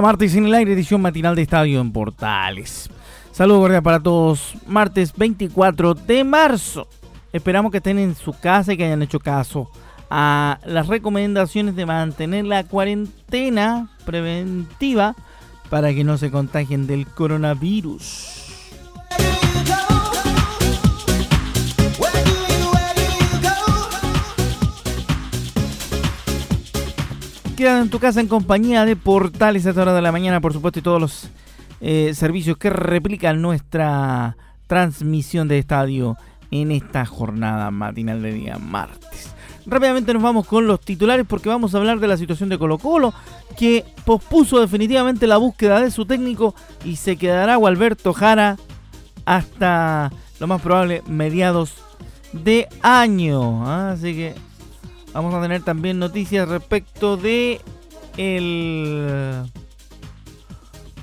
Martes en el aire, edición matinal de Estadio en Portales. Saludos cordiales para todos. Martes 24 de marzo. Esperamos que estén en su casa y que hayan hecho caso a las recomendaciones de mantener la cuarentena preventiva para que no se contagien del coronavirus. En tu casa en compañía de Portales a esta hora de la mañana, por supuesto, y todos los eh, servicios que replican nuestra transmisión de estadio en esta jornada matinal de día martes. Rápidamente nos vamos con los titulares porque vamos a hablar de la situación de Colo Colo, que pospuso definitivamente la búsqueda de su técnico y se quedará Gualberto Jara hasta lo más probable mediados de año. Así que Vamos a tener también noticias respecto de el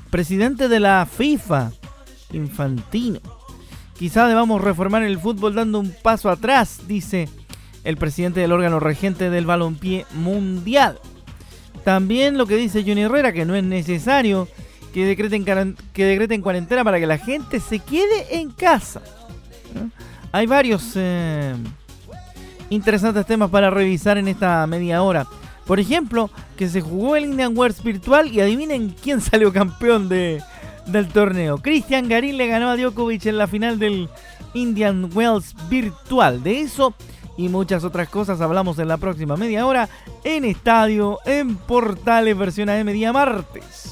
presidente de la FIFA, Infantino. Quizá debamos reformar el fútbol dando un paso atrás, dice el presidente del órgano regente del balompié mundial. También lo que dice Johnny Herrera, que no es necesario que decreten, que decreten cuarentena para que la gente se quede en casa. Hay varios... Eh, interesantes temas para revisar en esta media hora. Por ejemplo, que se jugó el Indian Wells virtual y adivinen quién salió campeón de, del torneo. Cristian Garín le ganó a Djokovic en la final del Indian Wells virtual. De eso y muchas otras cosas hablamos en la próxima media hora en Estadio, en Portales, versión AM día martes.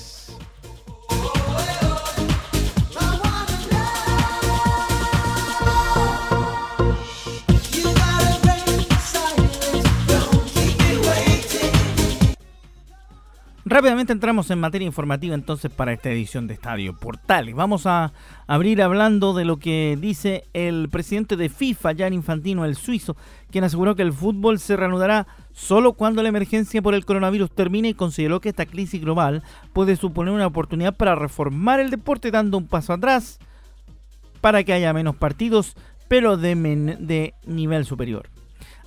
Rápidamente entramos en materia informativa entonces para esta edición de Estadio Portales. Vamos a abrir hablando de lo que dice el presidente de FIFA, Jan Infantino, el suizo, quien aseguró que el fútbol se reanudará solo cuando la emergencia por el coronavirus termine y consideró que esta crisis global puede suponer una oportunidad para reformar el deporte dando un paso atrás para que haya menos partidos, pero de, de nivel superior.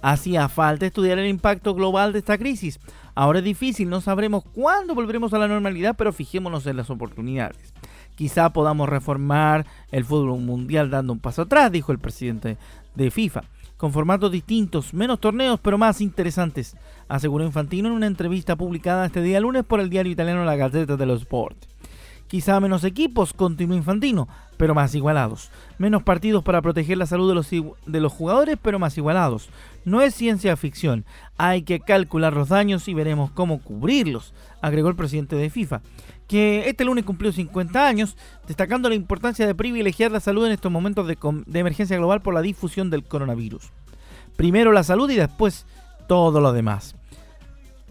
Hacía falta estudiar el impacto global de esta crisis Ahora es difícil, no sabremos cuándo volveremos a la normalidad, pero fijémonos en las oportunidades. Quizá podamos reformar el fútbol mundial dando un paso atrás, dijo el presidente de FIFA. Con formatos distintos, menos torneos, pero más interesantes, aseguró Infantino en una entrevista publicada este día lunes por el diario italiano La Gazzetta dello Sport. Quizá menos equipos, continuó Infantino, pero más igualados. Menos partidos para proteger la salud de los, de los jugadores, pero más igualados. No es ciencia ficción, hay que calcular los daños y veremos cómo cubrirlos, agregó el presidente de FIFA, que este lunes cumplió 50 años, destacando la importancia de privilegiar la salud en estos momentos de, de emergencia global por la difusión del coronavirus. Primero la salud y después todo lo demás.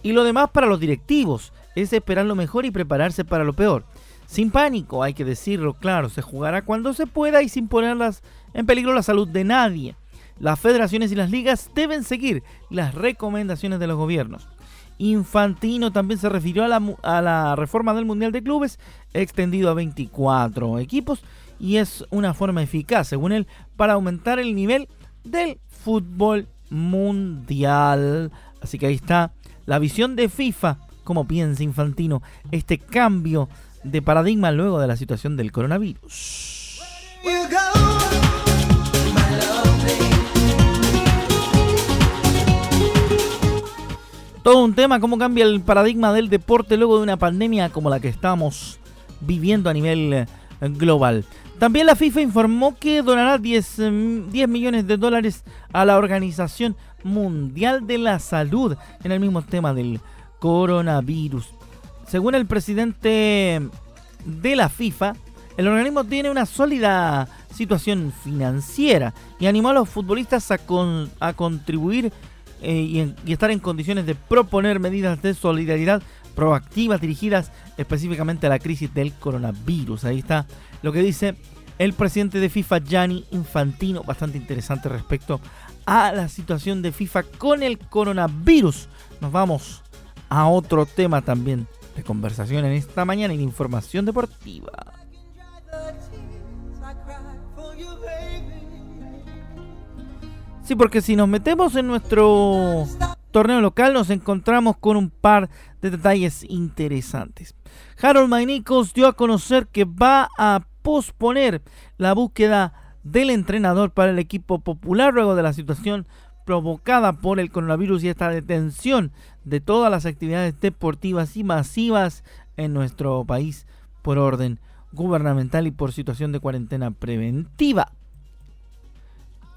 Y lo demás para los directivos es esperar lo mejor y prepararse para lo peor. Sin pánico, hay que decirlo claro, se jugará cuando se pueda y sin ponerlas en peligro la salud de nadie. Las federaciones y las ligas deben seguir las recomendaciones de los gobiernos. Infantino también se refirió a la, a la reforma del Mundial de Clubes, extendido a 24 equipos, y es una forma eficaz, según él, para aumentar el nivel del fútbol mundial. Así que ahí está la visión de FIFA, como piensa Infantino, este cambio de paradigma luego de la situación del coronavirus. Todo un tema, cómo cambia el paradigma del deporte luego de una pandemia como la que estamos viviendo a nivel eh, global. También la FIFA informó que donará 10, 10 mm, millones de dólares a la Organización Mundial de la Salud en el mismo tema del coronavirus. Según el presidente de la FIFA, el organismo tiene una sólida situación financiera y animó a los futbolistas a, contribuir y, y estar en condiciones de proponer medidas de solidaridad proactivas dirigidas específicamente a la crisis del coronavirus. Ahí está lo que dice el presidente de FIFA, Gianni Infantino, bastante interesante respecto a la situación de FIFA con el coronavirus. Nos vamos a otro tema también de conversación en esta mañana en información deportiva. Sí, porque si nos metemos en nuestro torneo local nos encontramos con un par de detalles interesantes. Harold Mainicos dio a conocer que va a posponer la búsqueda del entrenador para el equipo popular luego de la situación provocada por el coronavirus y esta detención de todas las actividades deportivas y masivas en nuestro país por orden gubernamental y por situación de cuarentena preventiva.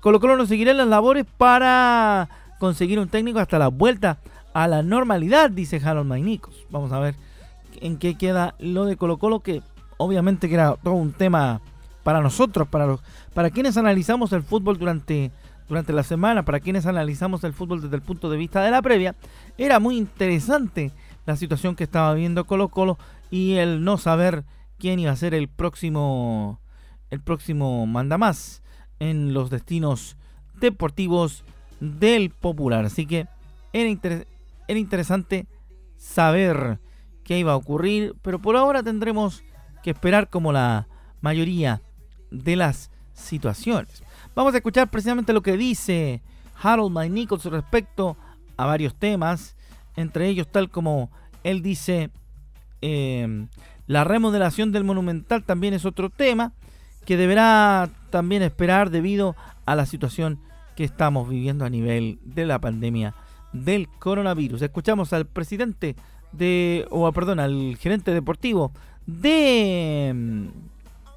Colo Colo no seguirá las labores para conseguir un técnico hasta la vuelta a la normalidad, dice Harold Mainicos. Vamos a ver en qué queda lo de Colo Colo, que obviamente era todo un tema para nosotros, para los, para quienes analizamos el fútbol durante, durante la semana, para quienes analizamos el fútbol desde el punto de vista de la previa, era muy interesante la situación que estaba viendo Colo Colo y el no saber quién iba a ser el próximo el próximo mandamás en los destinos deportivos del Popular. Así que era, era interesante saber qué iba a ocurrir, pero por ahora tendremos que esperar como la mayoría de las situaciones. Vamos a escuchar precisamente lo que dice Harold Mike Nichols respecto a varios temas, entre ellos tal como él dice, em, la remodelación del monumental también es otro tema que deberá también esperar debido a la situación que estamos viviendo a nivel de la pandemia del coronavirus. Escuchamos al presidente de, o perdón, al gerente deportivo de, em,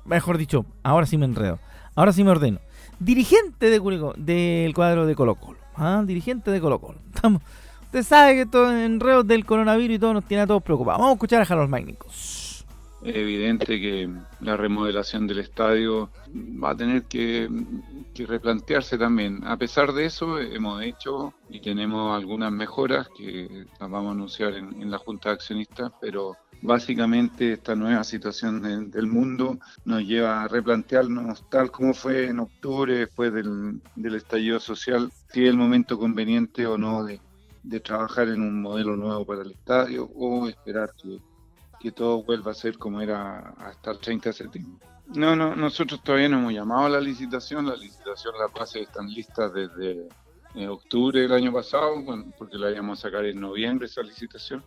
mejor dicho, ahora sí me enredo, ahora sí me ordeno, dirigente de del cuadro de Colo Colo, ¿ah? dirigente de Colo Colo. Estamos, usted sabe que todo enredo del coronavirus y todo nos tiene a todos preocupados. Vamos a escuchar a Harold Magnicos. Es evidente que la remodelación del estadio va a tener que, replantearse también. A pesar de eso, hemos hecho y tenemos algunas mejoras que las vamos a anunciar en, la Junta de Accionistas, pero básicamente esta nueva situación del mundo nos lleva a replantearnos tal como fue en octubre, después del, estallido social, si es el momento conveniente o no de, trabajar en un modelo nuevo para el estadio o esperar que que todo vuelva a ser como era hasta el 30 de septiembre. No, no, nosotros todavía no hemos llamado a la licitación, la licitación, las bases están listas desde eh, octubre del año pasado, porque la íbamos a sacar en noviembre esa licitación,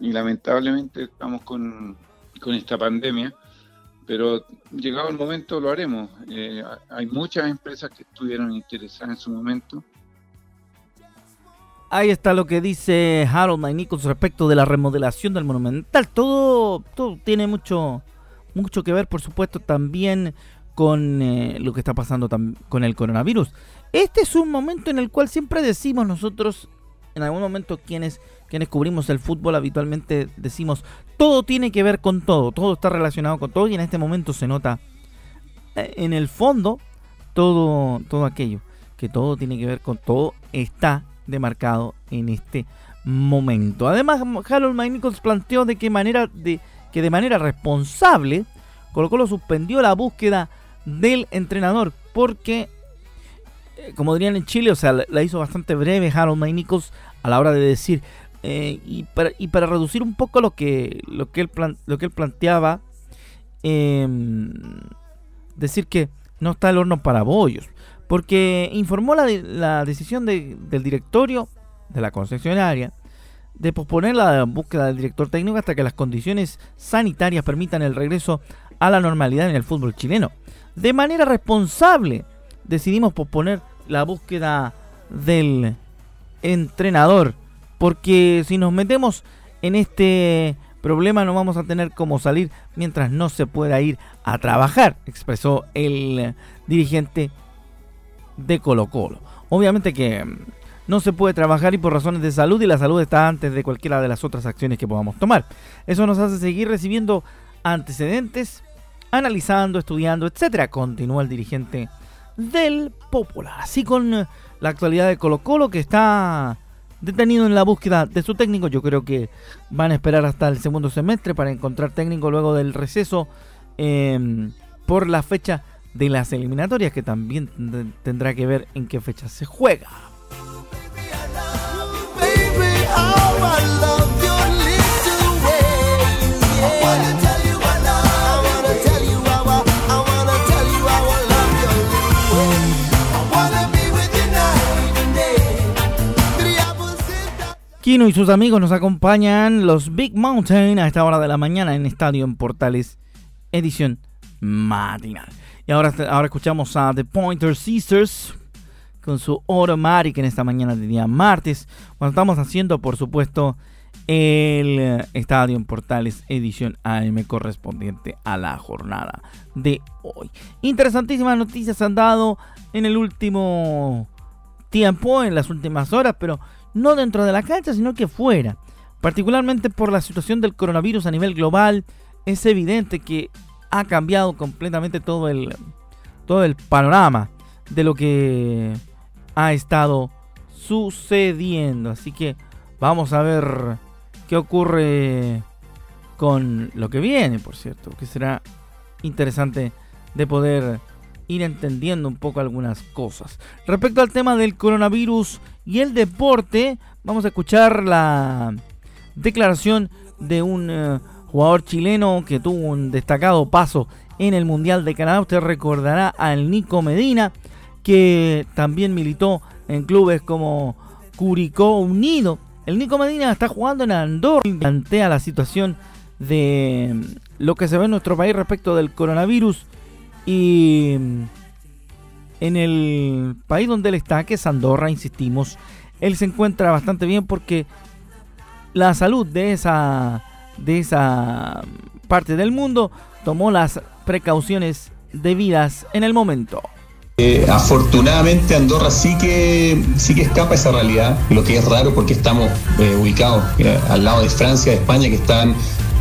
y lamentablemente estamos con, con esta pandemia, pero llegado el momento lo haremos. Eh, hay muchas empresas que estuvieron interesadas en su momento, Ahí está lo que dice Harold Nichols respecto de la remodelación del Monumental. Todo, todo tiene mucho, mucho que ver, por supuesto, también con eh, lo que está pasando con el coronavirus. Este es un momento en el cual siempre decimos nosotros, en algún momento quienes, quienes cubrimos el fútbol habitualmente decimos, todo tiene que ver con todo, todo está relacionado con todo y en este momento se nota eh, en el fondo todo, todo aquello, que todo tiene que ver con todo está demarcado en este momento. Además, Harold Mike planteó de qué manera de que de manera responsable Colo Colo suspendió la búsqueda del entrenador porque eh, como dirían en Chile, o sea, la hizo bastante breve Harold Mike a la hora de decir eh, y, para, y, para, reducir un poco lo que lo que él lo que él planteaba em, decir que no está el horno para bollos porque informó la, la decisión del directorio de la concesionaria de posponer la búsqueda del director técnico hasta que las condiciones sanitarias permitan el regreso a la normalidad en el fútbol chileno. De manera responsable decidimos posponer la búsqueda del entrenador, porque si nos metemos en este problema no vamos a tener cómo salir mientras no se pueda ir a trabajar, expresó el dirigente de Colo Colo. Obviamente que mm, no se puede trabajar y por razones de salud y la salud está antes de cualquiera de las otras acciones que podamos tomar. Eso nos hace seguir recibiendo antecedentes, analizando, estudiando, etcétera. Continúa el dirigente del Popular. Así con la actualidad de Colo Colo que está detenido en la búsqueda de su técnico. Yo creo que van a esperar hasta el segundo semestre para encontrar técnico luego del receso em, por la fecha de las eliminatorias que también tendrá que ver en qué fecha se juega. Y sus amigos nos acompañan los Big Mountain a esta hora de la mañana en Estadio en Portales, edición matinal. Y ahora, ahora escuchamos a The Pointer Sisters con su Automatic en esta mañana de día martes, cuando estamos haciendo, por supuesto, el Estadio en Portales edición AM correspondiente a la jornada de hoy. Interesantísimas noticias han dado en el último tiempo, en las últimas horas, pero no dentro de la cancha, sino que fuera. Particularmente por la situación del coronavirus a nivel global, es evidente que ha cambiado completamente todo el, todo el panorama de lo que ha estado sucediendo. Así que vamos a ver qué ocurre con lo que viene, por cierto, que será interesante de poder ir entendiendo un poco algunas cosas. Respecto al tema del coronavirus y el deporte, vamos a escuchar la declaración de un eh, jugador chileno que tuvo un destacado paso en el Mundial de Canadá. Usted recordará al Nico Medina, que también militó en clubes como Curicó Unido. El Nico Medina está jugando en Andorra y plantea la situación de lo que se ve en nuestro país respecto del coronavirus y en el país donde él está, que es Andorra, insistimos, él se encuentra bastante bien porque la salud de esa, de esa parte del mundo tomó las precauciones debidas en el momento. Eh, afortunadamente Andorra sí que sí que escapa esa realidad, lo que es raro porque estamos eh, ubicados eh, al lado de Francia, de España, que están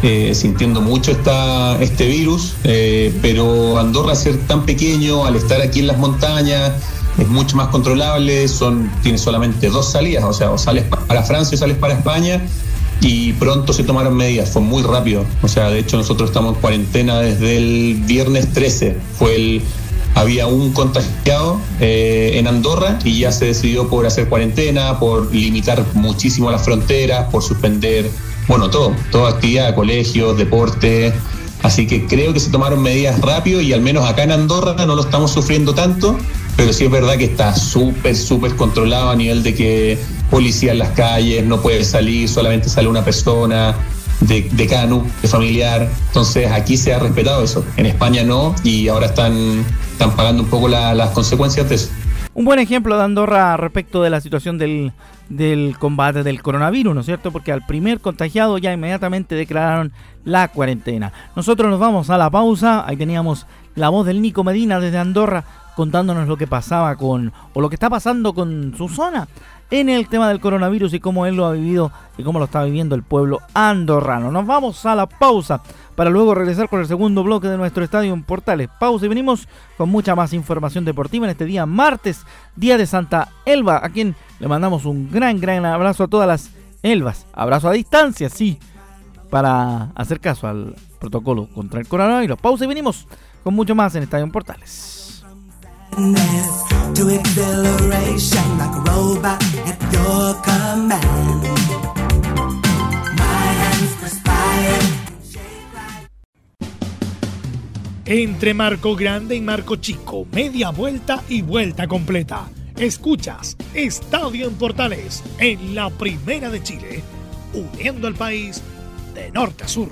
eh, sintiendo mucho esta, este virus, eh, pero Andorra ser tan pequeño, al estar aquí en las montañas, es mucho más controlable, son, tiene solamente dos salidas, o sea, o sales para Francia o sales para España, y pronto se tomaron medidas, fue muy rápido, o sea, de hecho nosotros estamos en cuarentena desde el viernes 13, fue el había un contagiado eh, en Andorra y ya se decidió por hacer cuarentena, por limitar muchísimo las fronteras, por suspender bueno, todo, toda actividad, colegios, deporte. Así que creo que se tomaron medidas rápido y al menos acá en Andorra no lo estamos sufriendo tanto, pero sí es verdad que está súper, súper controlado a nivel de que policía en las calles, no puede salir, solamente sale una persona de, de cada núcleo familiar. Entonces aquí se ha respetado eso, en España no y ahora están, están pagando un poco las consecuencias de eso. Un buen ejemplo de Andorra respecto de la situación del, del combate del coronavirus, ¿no es cierto? Porque al primer contagiado ya inmediatamente declararon la cuarentena. Nosotros nos vamos a la pausa, ahí teníamos la voz del Nico Medina desde Andorra contándonos lo que pasaba con, o lo que está pasando con su zona en el tema del coronavirus y cómo él lo ha vivido y cómo lo está viviendo el pueblo andorrano. Nos vamos a la pausa para luego regresar con el segundo bloque de nuestro estadio en Portales. Pausa y venimos con mucha más información deportiva en este día martes, día de Santa Elba, a quien le mandamos un gran, gran abrazo a todas las Elvas. Abrazo a distancia, sí, para hacer caso al protocolo contra el coronavirus. Pausa y venimos con mucho más en Estadio Portales. Entre Marco Grande y Marco Chico, media vuelta y vuelta completa. Escuchas Estadio en Portales en la Primera de Chile, uniendo al país de norte a sur.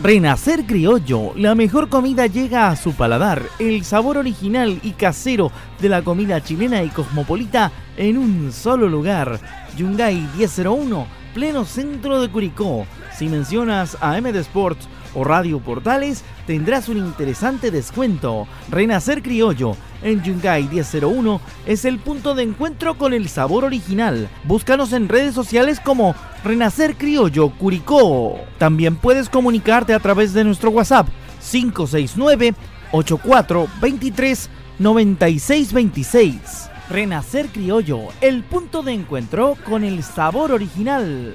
Renacer Criollo, la mejor comida llega a su paladar, el sabor original y casero de la comida chilena y cosmopolita en un solo lugar. Yungay 1001, pleno centro de Curicó. Si mencionas a MD Sports o Radio Portales, tendrás un interesante descuento. Renacer Criollo en Yungay 1001 es el punto de encuentro con el sabor original. Búscanos en redes sociales como Renacer Criollo Curicó. También puedes comunicarte a través de nuestro WhatsApp 569 8423 9626. Renacer Criollo, el punto de encuentro con el sabor original.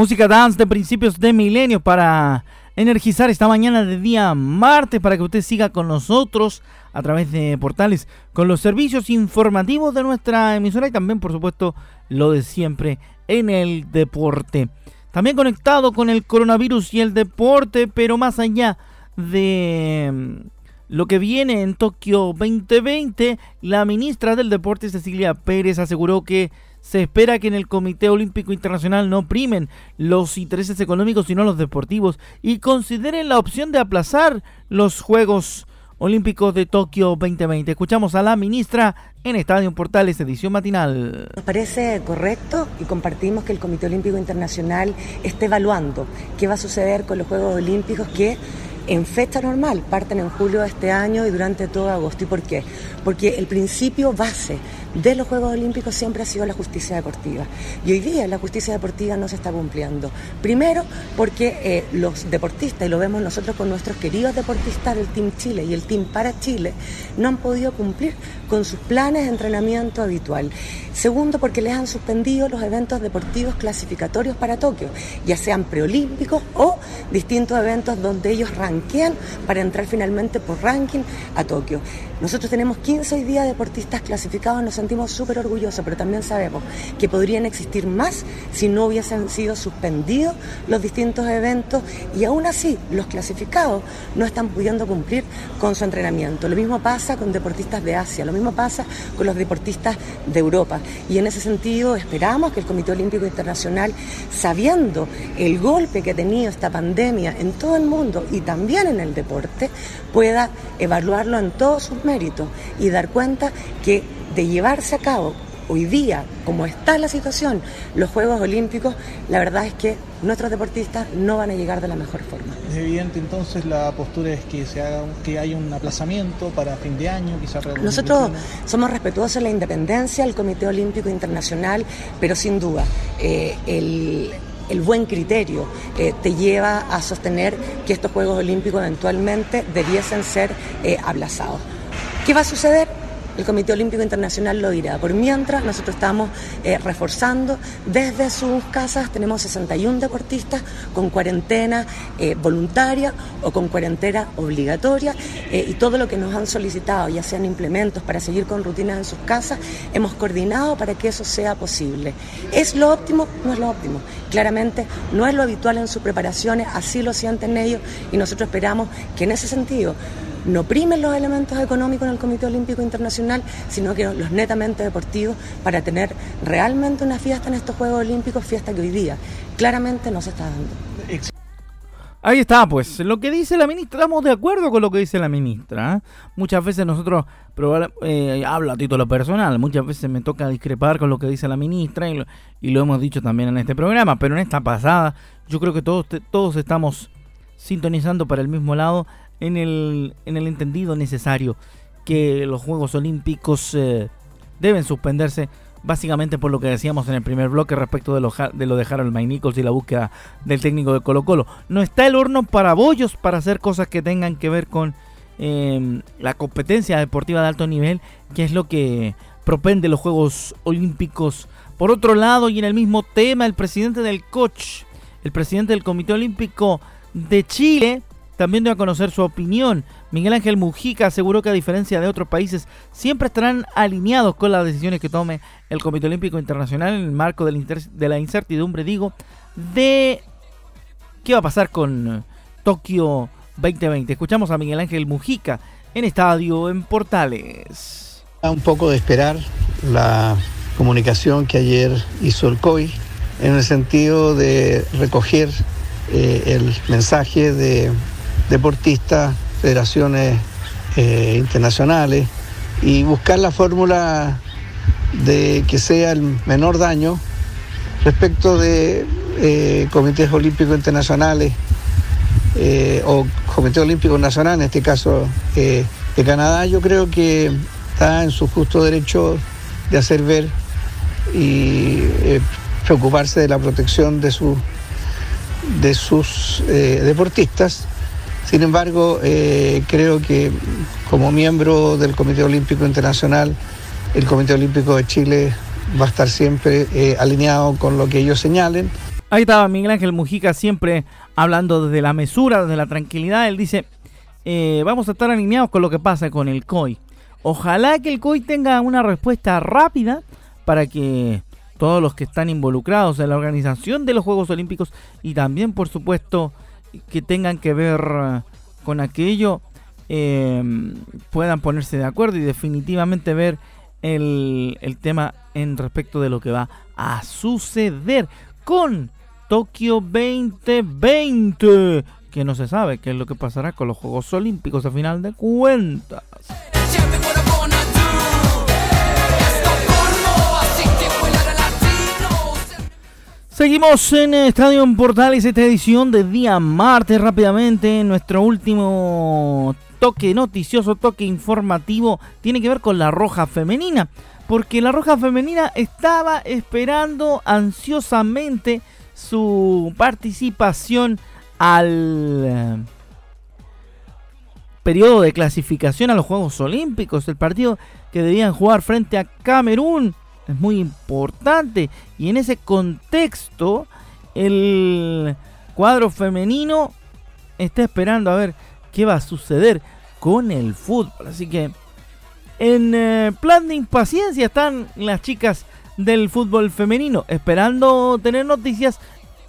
Música dance de principios de milenio para energizar esta mañana de día martes para que usted siga con nosotros a través de portales con los servicios informativos de nuestra emisora y también por supuesto lo de siempre en el deporte. También conectado con el coronavirus y el deporte, pero más allá de mm, lo que viene en Tokio 2020, la ministra del Deporte Cecilia Pérez aseguró que se espera que en el Comité Olímpico Internacional no primen los intereses económicos sino los deportivos y consideren la opción de aplazar los Juegos Olímpicos de Tokio 2020. Escuchamos a la ministra en Estadio Portales, edición matinal. Nos parece correcto y compartimos que el Comité Olímpico Internacional esté evaluando qué va a suceder con los Juegos Olímpicos que en fecha normal parten en julio de este año y durante todo agosto. ¿Y por qué? Porque el principio base de los Juegos Olímpicos siempre ha sido la justicia deportiva. Y hoy día la justicia deportiva no se está cumpliendo. Primero porque eh, los deportistas, y lo vemos nosotros con nuestros queridos deportistas del Team Chile y el Team para Chile, no han podido cumplir con sus planes de entrenamiento habitual. Segundo, porque les han suspendido los eventos deportivos clasificatorios para Tokio, ya sean preolímpicos o distintos eventos donde ellos ranquean para entrar finalmente por ranking a Tokio. Nosotros tenemos 15 hoy día deportistas clasificados, no sentimos súper orgullosos, pero también sabemos que podrían existir más si no hubiesen sido suspendidos los distintos eventos y aún así los clasificados no están pudiendo cumplir con su entrenamiento. Lo mismo pasa con deportistas de Asia, lo mismo pasa con los deportistas de Europa. Y en ese sentido esperamos que el Comité Olímpico Internacional, sabiendo el golpe que ha tenido esta pandemia en todo el mundo y también en el deporte, pueda evaluarlo en todos sus méritos y dar cuenta que de llevarse a cabo hoy día, como está la situación, los Juegos Olímpicos, la verdad es que nuestros deportistas no van a llegar de la mejor forma. Es evidente entonces la postura es que se haga que haya un aplazamiento para fin de año, quizás Nosotros somos respetuosos de la independencia del Comité Olímpico Internacional, pero sin duda eh, el buen criterio eh, te lleva a sostener que estos Juegos Olímpicos eventualmente debiesen ser eh, aplazados. ¿Qué va a suceder? el Comité Olímpico Internacional lo dirá. Por mientras, nosotros estamos eh, reforzando desde sus casas, tenemos 61 deportistas con cuarentena eh, voluntaria o con cuarentena obligatoria eh, y todo lo que nos han solicitado, ya sean implementos para seguir con rutinas en sus casas, hemos coordinado para que eso sea posible. ¿Es lo óptimo? No es lo óptimo. Claramente no es lo habitual en sus preparaciones, así lo sienten ellos y nosotros esperamos que en ese sentido no primen los elementos económicos en el Comité Olímpico Internacional, sino que los netamente deportivos para tener realmente una fiesta en estos Juegos Olímpicos, fiesta que hoy día claramente no se está dando. Ahí está, pues lo que dice la ministra, estamos de acuerdo con lo que dice la ministra. ¿eh? Muchas veces nosotros, eh, hablo a título personal, muchas veces me toca discrepar con lo que dice la ministra y lo, y lo hemos dicho también en este programa, pero en esta pasada yo creo que todos, todos estamos sintonizando para el mismo lado en el, en el entendido necesario que los Juegos Olímpicos eh, deben suspenderse básicamente por lo que decíamos en el primer bloque respecto de lo de, lo de Harold May Nichols y la búsqueda del técnico de Colo Colo. No está el horno para bollos para hacer cosas que tengan que ver con em, la competencia deportiva de alto nivel, que es lo que propende los Juegos Olímpicos. Por otro lado, y en el mismo tema, el presidente del coach, el presidente del Comité Olímpico de Chile, también dio a conocer su opinión. Miguel Ángel Mujica aseguró que a diferencia de otros países, siempre estarán alineados con las decisiones que tome el Comité Olímpico Internacional en el marco de la incertidumbre, digo, de qué va a pasar con Tokio 2020. Escuchamos a Miguel Ángel Mujica en estadio en Portales. Un poco de esperar la comunicación que ayer hizo el COI en el sentido de recoger eh, el mensaje de deportistas, federaciones eh, internacionales y buscar la fórmula de que sea el menor daño respecto de eh, comités olímpicos internacionales eh, o Comité Olímpico Nacional, en este caso de Canadá, yo creo que está en su justo derecho de hacer ver y preocuparse de la protección de, su, de sus deportistas sin embargo, eh, creo que como miembro del Comité Olímpico Internacional, el Comité Olímpico de Chile va a estar siempre eh, alineado con lo que ellos señalen. Ahí estaba Miguel Ángel Mujica siempre hablando desde la mesura, desde la tranquilidad. Él dice, eh, vamos a estar alineados con lo que pasa con el COI. Ojalá que el COI tenga una respuesta rápida para que todos los que están involucrados en la organización de los Juegos Olímpicos y también, por supuesto, que tengan que ver eh, con aquello eh, puedan ponerse de acuerdo y definitivamente ver el, el tema en respecto de lo que va a suceder con Tokio 2020 que no se sabe qué es lo que pasará con los Juegos Olímpicos a final de cuentas. Seguimos en Estadio Portales, esta edición de día martes rápidamente. Nuestro último toque noticioso, toque informativo, tiene que ver con la roja femenina. Porque la roja femenina estaba esperando ansiosamente su participación al eh, periodo de clasificación a los Juegos Olímpicos, el partido que debían jugar frente a Camerún es muy importante. Y en ese contexto, el cuadro femenino está esperando a ver qué va a suceder con el fútbol. Así que en eh, plan de impaciencia están las chicas del fútbol femenino, esperando tener noticias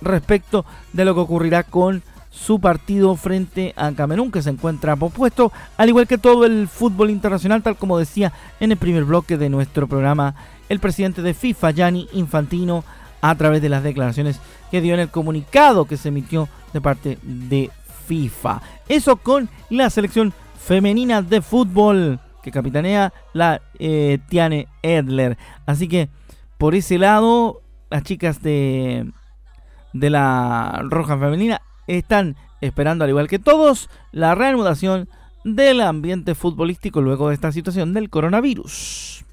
respecto de lo que ocurrirá con su partido frente a Camerún, que se encuentra pospuesto, al igual que todo el fútbol internacional, tal como decía en el primer bloque de nuestro programa el presidente de FIFA, Gianni Infantino, a través de las declaraciones que dio en el comunicado que se emitió de parte de FIFA. Eso con la selección femenina de fútbol que capitanea la eh, Tiane Edler. Así que por ese lado, las chicas de, de la Roja Femenina están esperando, al igual que todos, la reanudación del ambiente futbolístico luego de esta situación del coronavirus.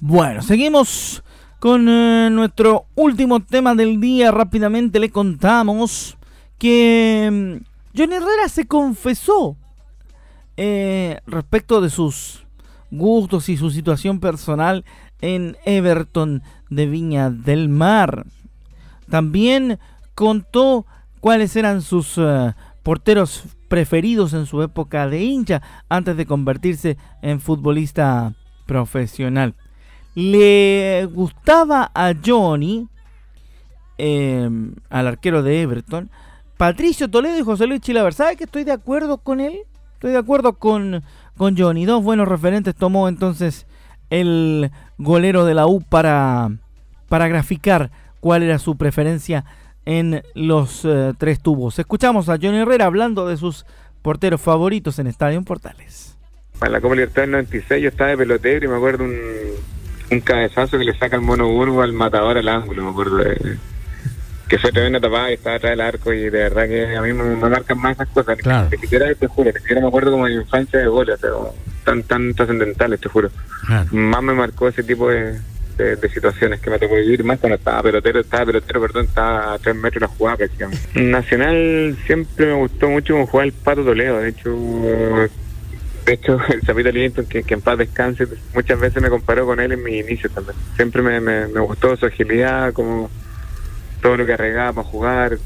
Bueno, seguimos con eh, nuestro último tema del día. Rápidamente le contamos que mm, Johnny Herrera se confesó eh, respecto de sus gustos y su situación personal en Everton de Viña del Mar. También contó cuáles eran sus eh, porteros preferidos en su época de hincha antes de convertirse en futbolista profesional le gustaba a Johnny, em, al arquero de Everton, Patricio Toledo y José Luis Chilaver. ¿Sabe que estoy de acuerdo con él? Estoy de acuerdo con, con Johnny. Dos buenos referentes tomó entonces el golero de la U para, para graficar cuál era su preferencia en los eh, tres tubos. Escuchamos a Johnny Herrera hablando de sus porteros favoritos en Estadio Portales. En la Copa Libertad del 96 yo estaba de pelotero y me acuerdo un un cabezazo que le saca el mono Burgo al matador al ángulo, me acuerdo de, que fue tremenda tapada y estaba atrás del arco y de verdad que a mí me, marcan más esas cosas. Claro. Ni siquiera, te juro, ni siquiera me acuerdo como de infancia de goles, pero tan, tan trascendentales, te juro. Más me marcó ese tipo de, de, situaciones que me tocó vivir, más cuando estaba pelotero, estaba pelotero, perdón, estaba a tres metros la jugada Nacional siempre me gustó mucho como jugar el Pato Toledo, de hecho de hecho, el Zapito Livingston, que, en paz descanse, muchas veces me comparó con él en mi inicio también. Siempre me, me, gustó su agilidad, como todo lo que arreglaba para jugar.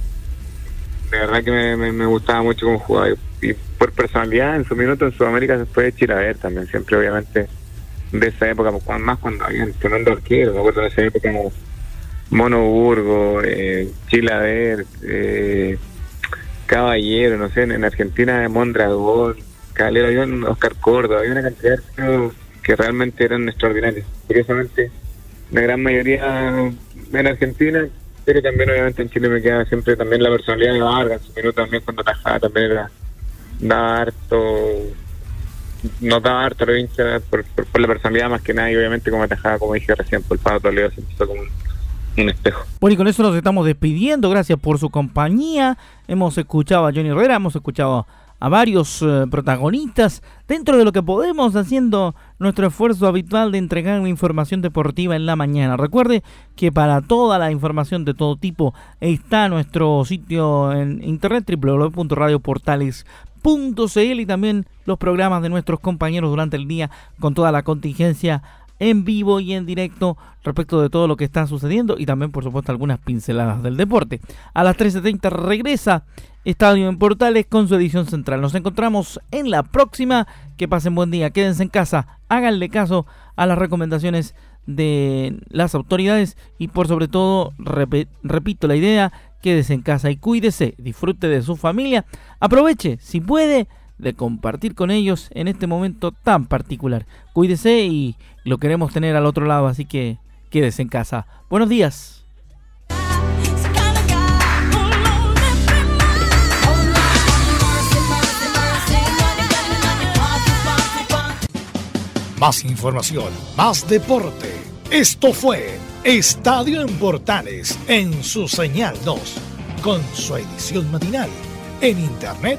De verdad que me, gustaba mucho cómo jugaba. Y, por personalidad, en su minuto en Sudamérica se puede ver también. Siempre, obviamente, de esa época, más cuando habían Fernando Arquero, me acuerdo de esa época como Mono Burgo, eh, Chilaver, eh, Caballero, no sé, en, Argentina Mondragón Calero, había un Oscar Córdoba, había una cantidad de que realmente eran extraordinarios. Curiosamente, la gran mayoría en Argentina, pero también obviamente en Chile me queda siempre también la personalidad de Vargas, minuto también cuando atajaba también era, daba harto, no daba harto lo hincha por, la personalidad más que nada y obviamente como atajaba, como dije recién, por Pado Toledo se empezó como un, espejo. Bueno, y con eso nos estamos despidiendo. Gracias por su compañía. Hemos escuchado a Johnny Herrera, hemos escuchado a varios eh, protagonistas dentro de lo que podemos haciendo nuestro esfuerzo habitual de entregar información deportiva en la mañana. Recuerde que para toda la información de todo tipo está nuestro sitio en internet www.radioportales.cl y también los programas de nuestros compañeros durante el día con toda la contingencia en vivo y en directo respecto de todo lo que está sucediendo y también por supuesto algunas pinceladas del deporte. A las 13.30 regresa Estadio en Portales con su edición central. Nos encontramos en la próxima. Que pasen buen día, quédense en casa, háganle caso a las recomendaciones de las autoridades y por sobre todo, repito la idea, quédese en casa y cuídese, disfrute de su familia, aproveche si puede de compartir con ellos en este momento tan particular. Cuídese y lo queremos tener al otro lado, así que quédese en casa. Buenos días. Más información, más deporte. Esto fue Estadio en Portales en su señal 2, con su edición matinal. En internet